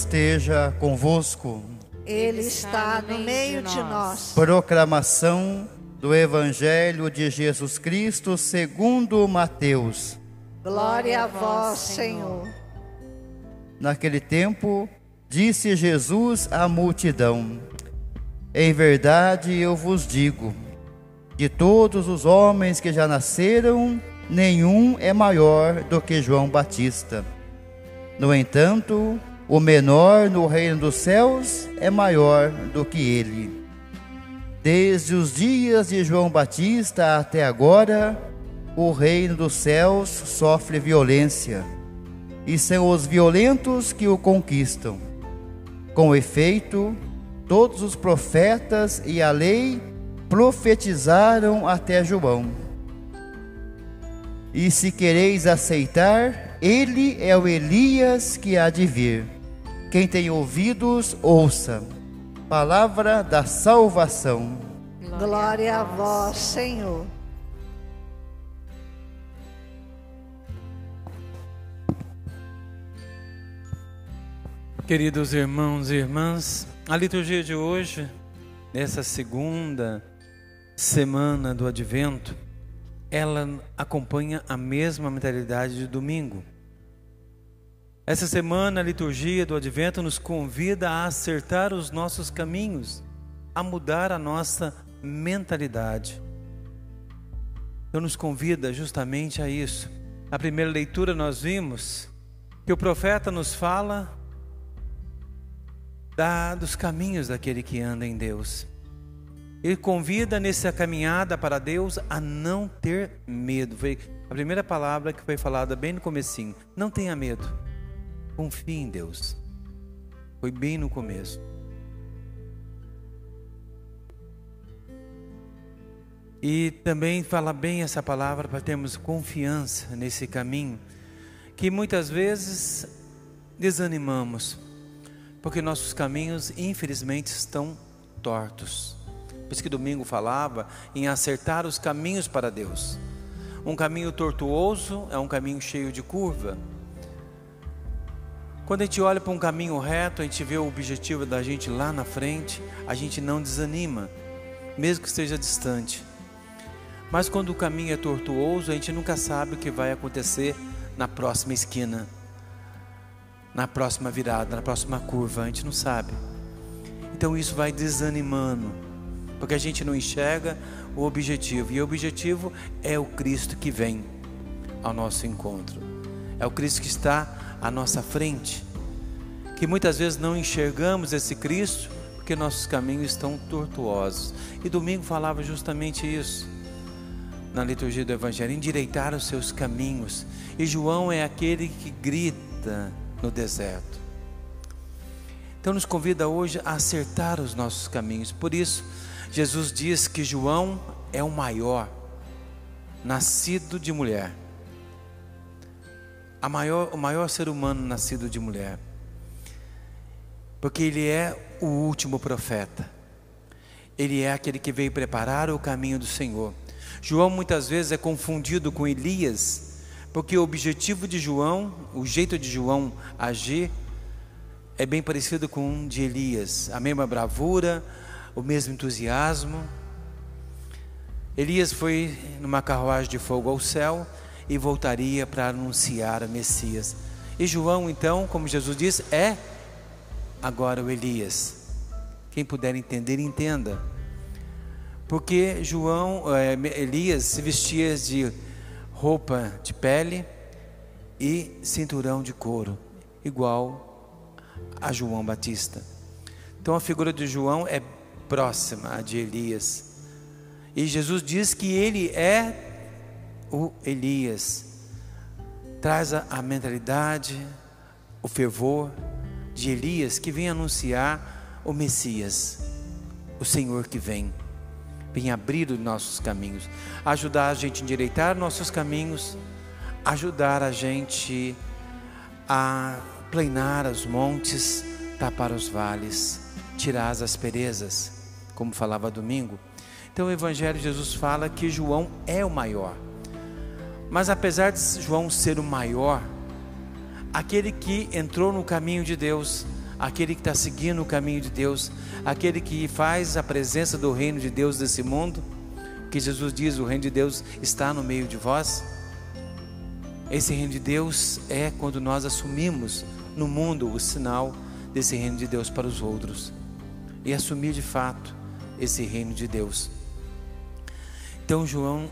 esteja convosco. Ele está no meio de nós. Proclamação do Evangelho de Jesus Cristo segundo Mateus. Glória a vós, Senhor. Naquele tempo, disse Jesus à multidão: Em verdade eu vos digo, de todos os homens que já nasceram, nenhum é maior do que João Batista. No entanto, o menor no reino dos céus é maior do que ele. Desde os dias de João Batista até agora, o reino dos céus sofre violência, e são os violentos que o conquistam. Com efeito, todos os profetas e a lei profetizaram até João. E se quereis aceitar, ele é o Elias que há de vir. Quem tem ouvidos, ouça. Palavra da salvação. Glória a vós, Senhor. Queridos irmãos e irmãs, a liturgia de hoje, nessa segunda semana do Advento, ela acompanha a mesma mentalidade de domingo. Essa semana a liturgia do Advento nos convida a acertar os nossos caminhos, a mudar a nossa mentalidade. Então nos convida justamente a isso. Na primeira leitura nós vimos que o profeta nos fala da, dos caminhos daquele que anda em Deus. Ele convida nessa caminhada para Deus a não ter medo. Foi a primeira palavra que foi falada bem no comecinho. Não tenha medo. Confie em Deus. Foi bem no começo. E também fala bem essa palavra para termos confiança nesse caminho, que muitas vezes desanimamos, porque nossos caminhos, infelizmente, estão tortos. Por isso que domingo falava em acertar os caminhos para Deus. Um caminho tortuoso é um caminho cheio de curva. Quando a gente olha para um caminho reto, a gente vê o objetivo da gente lá na frente, a gente não desanima, mesmo que esteja distante. Mas quando o caminho é tortuoso, a gente nunca sabe o que vai acontecer na próxima esquina, na próxima virada, na próxima curva, a gente não sabe. Então isso vai desanimando porque a gente não enxerga o objetivo, e o objetivo é o Cristo que vem ao nosso encontro, é o Cristo que está à nossa frente, que muitas vezes não enxergamos esse Cristo porque nossos caminhos estão tortuosos. E domingo falava justamente isso na liturgia do Evangelho: endireitar os seus caminhos. E João é aquele que grita no deserto. Então nos convida hoje a acertar os nossos caminhos. Por isso, Jesus diz que João é o maior, nascido de mulher. Maior, o maior ser humano nascido de mulher. Porque ele é o último profeta. Ele é aquele que veio preparar o caminho do Senhor. João muitas vezes é confundido com Elias, porque o objetivo de João, o jeito de João agir, é bem parecido com o de Elias. A mesma bravura, o mesmo entusiasmo. Elias foi numa carruagem de fogo ao céu e voltaria para anunciar a Messias. E João, então, como Jesus disse, é agora o Elias. Quem puder entender, entenda. Porque João, é, Elias se vestia de roupa de pele e cinturão de couro, igual a João Batista. Então a figura de João é próxima a de Elias. E Jesus diz que ele é o Elias. Traz a, mentalidade, o fervor de Elias que vem anunciar o Messias, o Senhor que vem. Vem abrir os nossos caminhos, ajudar a gente a endireitar nossos caminhos, ajudar a gente a planar os montes, tapar os vales, tirar as asperezas como falava domingo. Então o Evangelho de Jesus fala que João é o maior. Mas apesar de João ser o maior, aquele que entrou no caminho de Deus, aquele que está seguindo o caminho de Deus, aquele que faz a presença do reino de Deus nesse mundo, que Jesus diz: o reino de Deus está no meio de vós. Esse reino de Deus é quando nós assumimos no mundo o sinal desse reino de Deus para os outros e assumir de fato esse reino de Deus. Então, João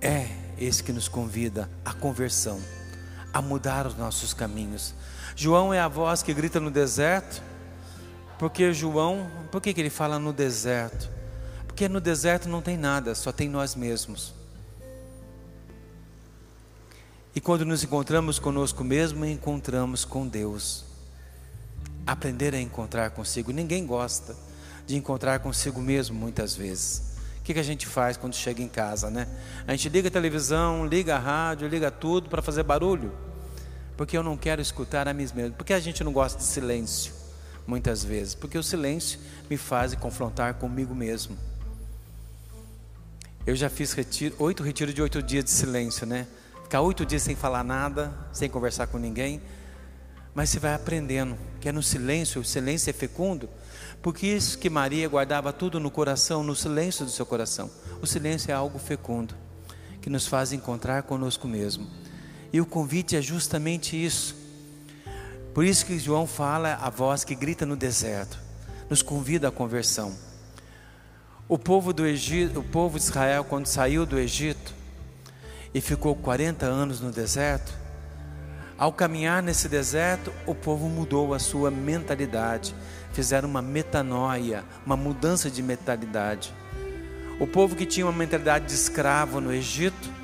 é esse que nos convida à conversão, a mudar os nossos caminhos. João é a voz que grita no deserto, porque João, por que, que ele fala no deserto? Porque no deserto não tem nada, só tem nós mesmos. E quando nos encontramos conosco mesmo, encontramos com Deus. Aprender a encontrar consigo. Ninguém gosta de encontrar consigo mesmo muitas vezes. Que, que a gente faz quando chega em casa, né? A gente liga a televisão, liga a rádio, liga tudo para fazer barulho. Porque eu não quero escutar a mim mesmo. Porque a gente não gosta de silêncio, muitas vezes. Porque o silêncio me faz confrontar comigo mesmo. Eu já fiz retiro, oito retiros de oito dias de silêncio, né? Ficar oito dias sem falar nada, sem conversar com ninguém. Mas você vai aprendendo que é no silêncio, o silêncio é fecundo. Porque isso que Maria guardava tudo no coração, no silêncio do seu coração. O silêncio é algo fecundo, que nos faz encontrar conosco mesmo. E o convite é justamente isso. Por isso que João fala a voz que grita no deserto, nos convida à conversão. O povo do Egito, o povo de Israel, quando saiu do Egito e ficou 40 anos no deserto, ao caminhar nesse deserto, o povo mudou a sua mentalidade, fizeram uma metanoia, uma mudança de mentalidade. O povo que tinha uma mentalidade de escravo no Egito,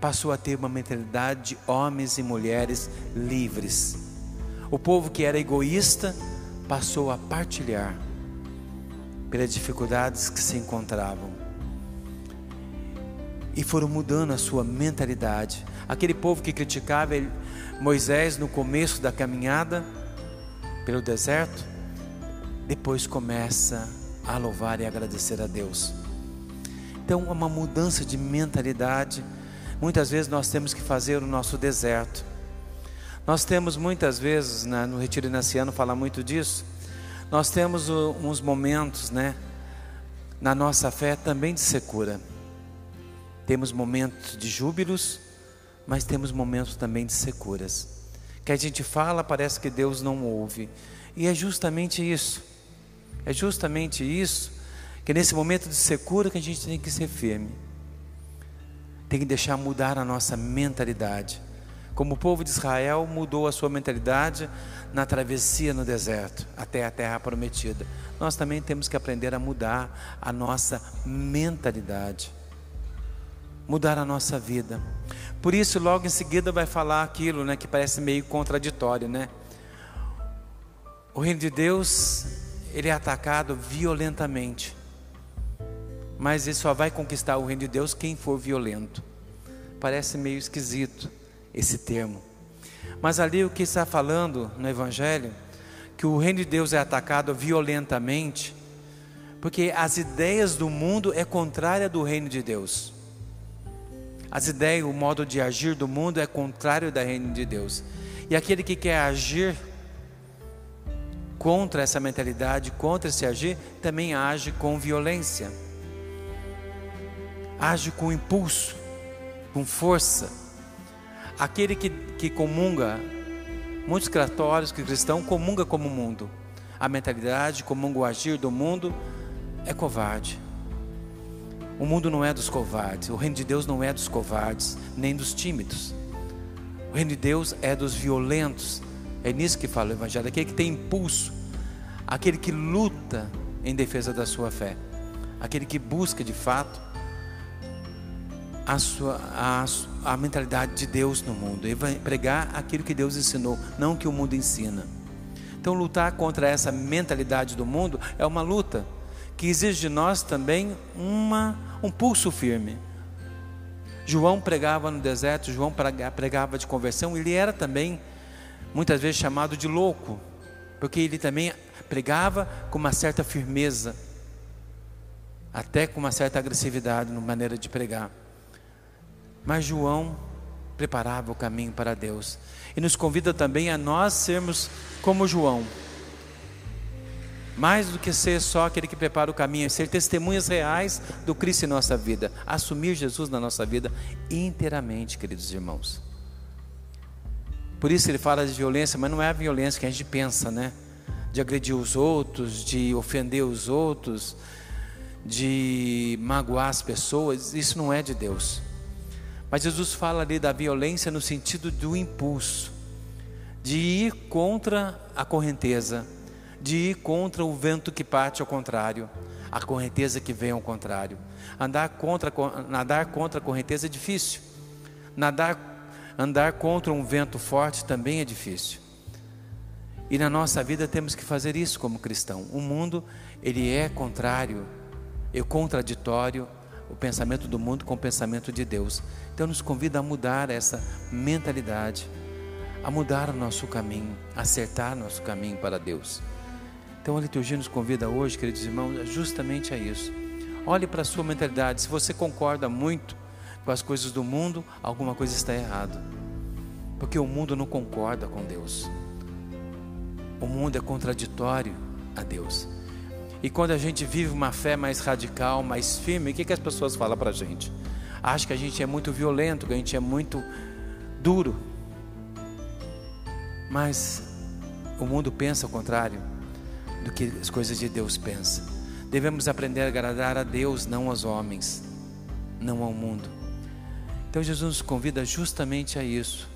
passou a ter uma mentalidade de homens e mulheres livres. O povo que era egoísta passou a partilhar pelas dificuldades que se encontravam. E foram mudando a sua mentalidade. Aquele povo que criticava Moisés no começo da caminhada pelo deserto, depois começa a louvar e agradecer a Deus. Então, é uma mudança de mentalidade. Muitas vezes nós temos que fazer o nosso deserto. Nós temos muitas vezes, né, no Retiro Inaciano fala muito disso. Nós temos uns momentos, né, na nossa fé também de secura. Temos momentos de júbilos, mas temos momentos também de securas. Que a gente fala, parece que Deus não ouve. E é justamente isso. É justamente isso que nesse momento de secura que a gente tem que ser firme. Tem que deixar mudar a nossa mentalidade. Como o povo de Israel mudou a sua mentalidade na travessia no deserto até a terra prometida. Nós também temos que aprender a mudar a nossa mentalidade. Mudar a nossa vida. Por isso, logo em seguida, vai falar aquilo né, que parece meio contraditório, né? O reino de Deus, ele é atacado violentamente. Mas ele só vai conquistar o reino de Deus quem for violento. Parece meio esquisito esse termo. Mas ali o que está falando no Evangelho, que o reino de Deus é atacado violentamente, porque as ideias do mundo é contrária do reino de Deus. As ideias, o modo de agir do mundo é contrário da reino de Deus. E aquele que quer agir contra essa mentalidade, contra esse agir, também age com violência. Age com impulso, com força. Aquele que, que comunga, muitos católicos que cristão comunga como o mundo. A mentalidade, comunga o agir do mundo, é covarde. O mundo não é dos covardes, o reino de Deus não é dos covardes, nem dos tímidos. O reino de Deus é dos violentos. É nisso que fala o Evangelho, aquele que tem impulso, aquele que luta em defesa da sua fé, aquele que busca de fato a, sua, a, a mentalidade de Deus no mundo, e pregar aquilo que Deus ensinou, não o que o mundo ensina. Então, lutar contra essa mentalidade do mundo é uma luta que exige de nós também uma, um pulso firme. João pregava no deserto, João pregava de conversão, ele era também muitas vezes chamado de louco, porque ele também pregava com uma certa firmeza, até com uma certa agressividade na maneira de pregar. Mas João preparava o caminho para Deus. E nos convida também a nós sermos como João. Mais do que ser só aquele que prepara o caminho, é ser testemunhas reais do Cristo em nossa vida, assumir Jesus na nossa vida inteiramente, queridos irmãos. Por isso ele fala de violência, mas não é a violência que a gente pensa, né? De agredir os outros, de ofender os outros, de magoar as pessoas, isso não é de Deus. Mas Jesus fala ali da violência no sentido do impulso, de ir contra a correnteza, de ir contra o vento que parte ao contrário, a correnteza que vem ao contrário. Andar contra, nadar contra a correnteza é difícil. Nadar, andar contra um vento forte também é difícil. E na nossa vida temos que fazer isso como cristão. O mundo, ele é contrário, é contraditório, o pensamento do mundo com o pensamento de Deus. Então nos convida a mudar essa mentalidade, a mudar o nosso caminho, acertar nosso caminho para Deus. Então a liturgia nos convida hoje, queridos irmãos, justamente a isso. Olhe para a sua mentalidade. Se você concorda muito com as coisas do mundo, alguma coisa está errada. Porque o mundo não concorda com Deus. O mundo é contraditório a Deus. E quando a gente vive uma fé mais radical, mais firme, o que, que as pessoas falam para a gente? Acham que a gente é muito violento, que a gente é muito duro. Mas o mundo pensa o contrário do que as coisas de Deus pensam. Devemos aprender a agradar a Deus, não aos homens, não ao mundo. Então Jesus nos convida justamente a isso.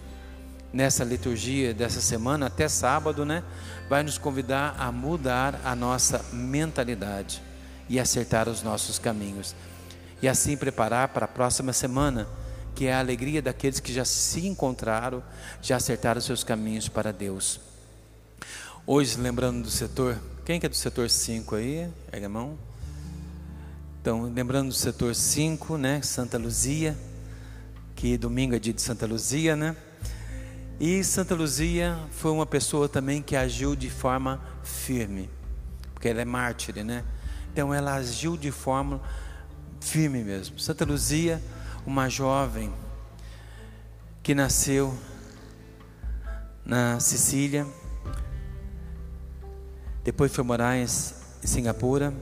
Nessa liturgia dessa semana, até sábado, né? Vai nos convidar a mudar a nossa mentalidade e acertar os nossos caminhos. E assim preparar para a próxima semana, que é a alegria daqueles que já se encontraram, já acertaram seus caminhos para Deus. Hoje, lembrando do setor quem que é do setor 5 aí? Pega a mão. Então, lembrando do setor 5, né? Santa Luzia, que domingo é dia de Santa Luzia, né? E Santa Luzia foi uma pessoa também que agiu de forma firme, porque ela é mártir, né? Então ela agiu de forma firme mesmo. Santa Luzia, uma jovem que nasceu na Sicília, depois foi morar em Singapura.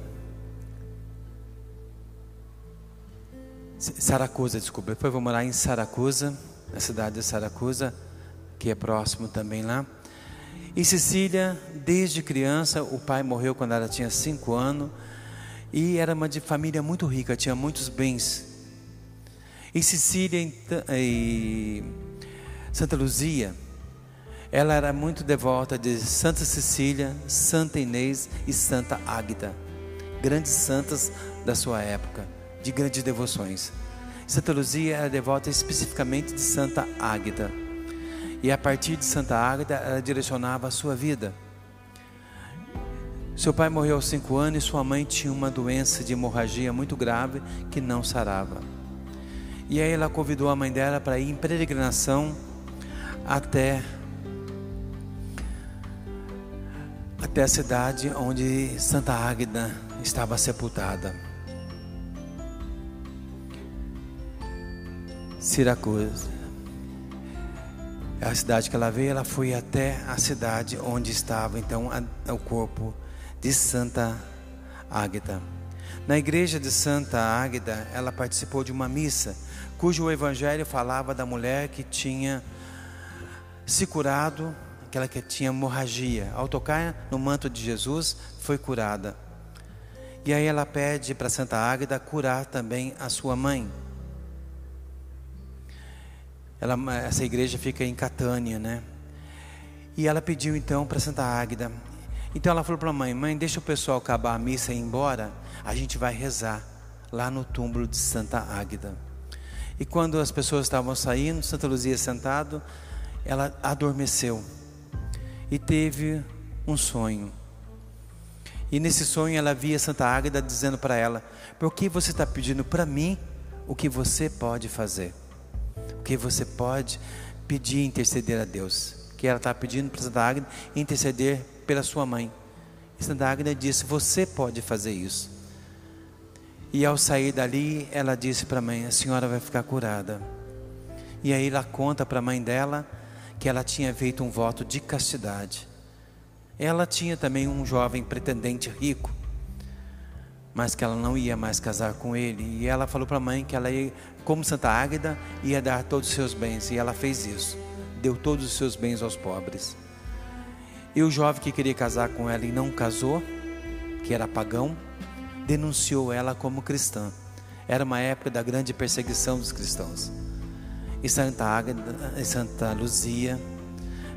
Saracusa, desculpa. Depois foi morar em Saracusa, na cidade de Saracusa, que é próximo também lá. Em Sicília, desde criança, o pai morreu quando ela tinha cinco anos e era uma de família muito rica, tinha muitos bens. Em Sicília, em Santa Luzia, ela era muito devota de Santa Cecília, Santa Inês e Santa Águida, grandes santas da sua época, de grandes devoções. Santa Luzia era devota especificamente de Santa Águida. E a partir de Santa Águida, ela direcionava a sua vida. Seu pai morreu aos cinco anos e sua mãe tinha uma doença de hemorragia muito grave que não sarava. E aí ela convidou a mãe dela para ir em peregrinação até até a cidade onde Santa Águida estava sepultada. Siracusa. A cidade que ela veio, ela foi até a cidade onde estava então a, o corpo de Santa Águida. Na igreja de Santa Águida, ela participou de uma missa cujo evangelho falava da mulher que tinha se curado aquela que tinha hemorragia, ao tocar no manto de Jesus, foi curada. E aí ela pede para Santa Águeda curar também a sua mãe. Ela, essa igreja fica em Catânia, né? E ela pediu então para Santa Águeda. Então ela falou para a mãe: Mãe, deixa o pessoal acabar a missa e ir embora. A gente vai rezar lá no túmulo de Santa Águeda. E quando as pessoas estavam saindo, Santa Luzia sentado, ela adormeceu e teve um sonho. E nesse sonho ela via Santa Águeda dizendo para ela: Por que você está pedindo para mim o que você pode fazer? O que você pode pedir e interceder a Deus? Que ela está pedindo para Santa Águeda interceder pela sua mãe. E Santa Águeda disse: Você pode fazer isso. E ao sair dali, ela disse para a mãe: A senhora vai ficar curada. E aí ela conta para a mãe dela que ela tinha feito um voto de castidade. Ela tinha também um jovem pretendente rico, mas que ela não ia mais casar com ele. E ela falou para a mãe que ela ia, como Santa Águeda, ia dar todos os seus bens. E ela fez isso, deu todos os seus bens aos pobres. E o jovem que queria casar com ela e não casou, que era pagão, denunciou ela como cristã. Era uma época da grande perseguição dos cristãos. E Santa Águeda, Santa Luzia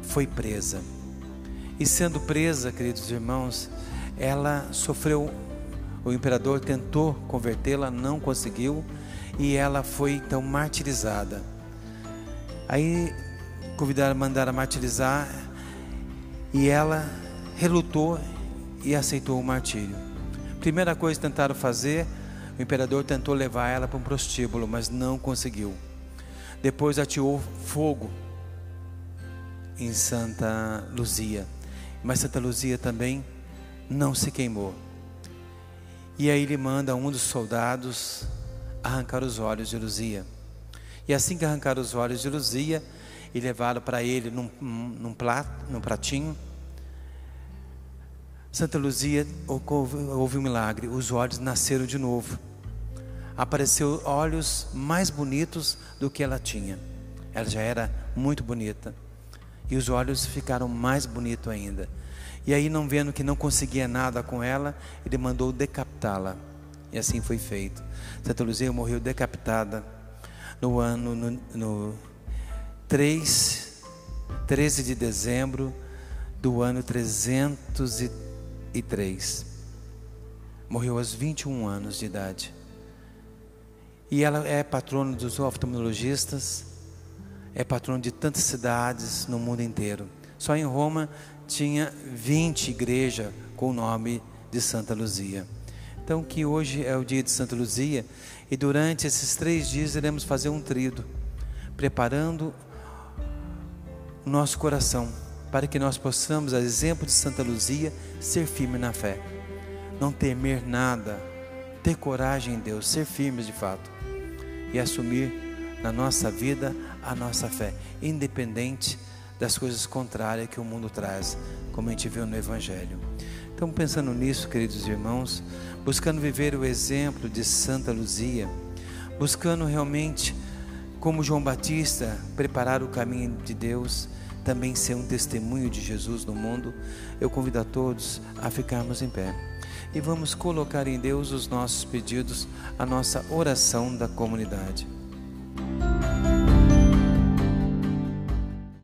foi presa. E sendo presa, queridos irmãos, ela sofreu. O imperador tentou convertê-la, não conseguiu, e ela foi então martirizada. Aí convidaram, mandaram martirizar, e ela relutou e aceitou o martírio. Primeira coisa que tentaram fazer, o imperador tentou levar ela para um prostíbulo, mas não conseguiu. Depois ateou fogo em Santa Luzia, mas Santa Luzia também não se queimou. E aí ele manda um dos soldados arrancar os olhos de Luzia. E assim que arrancaram os olhos de Luzia, e levaram para ele num, num, prato, num pratinho. Santa Luzia houve um milagre, os olhos nasceram de novo. Apareceu olhos mais bonitos do que ela tinha. Ela já era muito bonita. E os olhos ficaram mais bonitos ainda. E aí, não vendo que não conseguia nada com ela, ele mandou decapitá-la. E assim foi feito. Santa Luzia morreu decapitada no ano no, no 3, 13 de dezembro do ano 303. Morreu aos 21 anos de idade. E ela é patrona dos oftalmologistas, é patrona de tantas cidades no mundo inteiro. Só em Roma tinha 20 igrejas com o nome de Santa Luzia. Então, que hoje é o dia de Santa Luzia, e durante esses três dias iremos fazer um trido, preparando o nosso coração, para que nós possamos, a exemplo de Santa Luzia, ser firme na fé, não temer nada, ter coragem em Deus, ser firmes de fato e assumir na nossa vida a nossa fé, independente das coisas contrárias que o mundo traz, como a gente viu no Evangelho. Então, pensando nisso, queridos irmãos, buscando viver o exemplo de Santa Luzia, buscando realmente como João Batista, preparar o caminho de Deus, também ser um testemunho de Jesus no mundo, eu convido a todos a ficarmos em pé. E vamos colocar em Deus os nossos pedidos, a nossa oração da comunidade.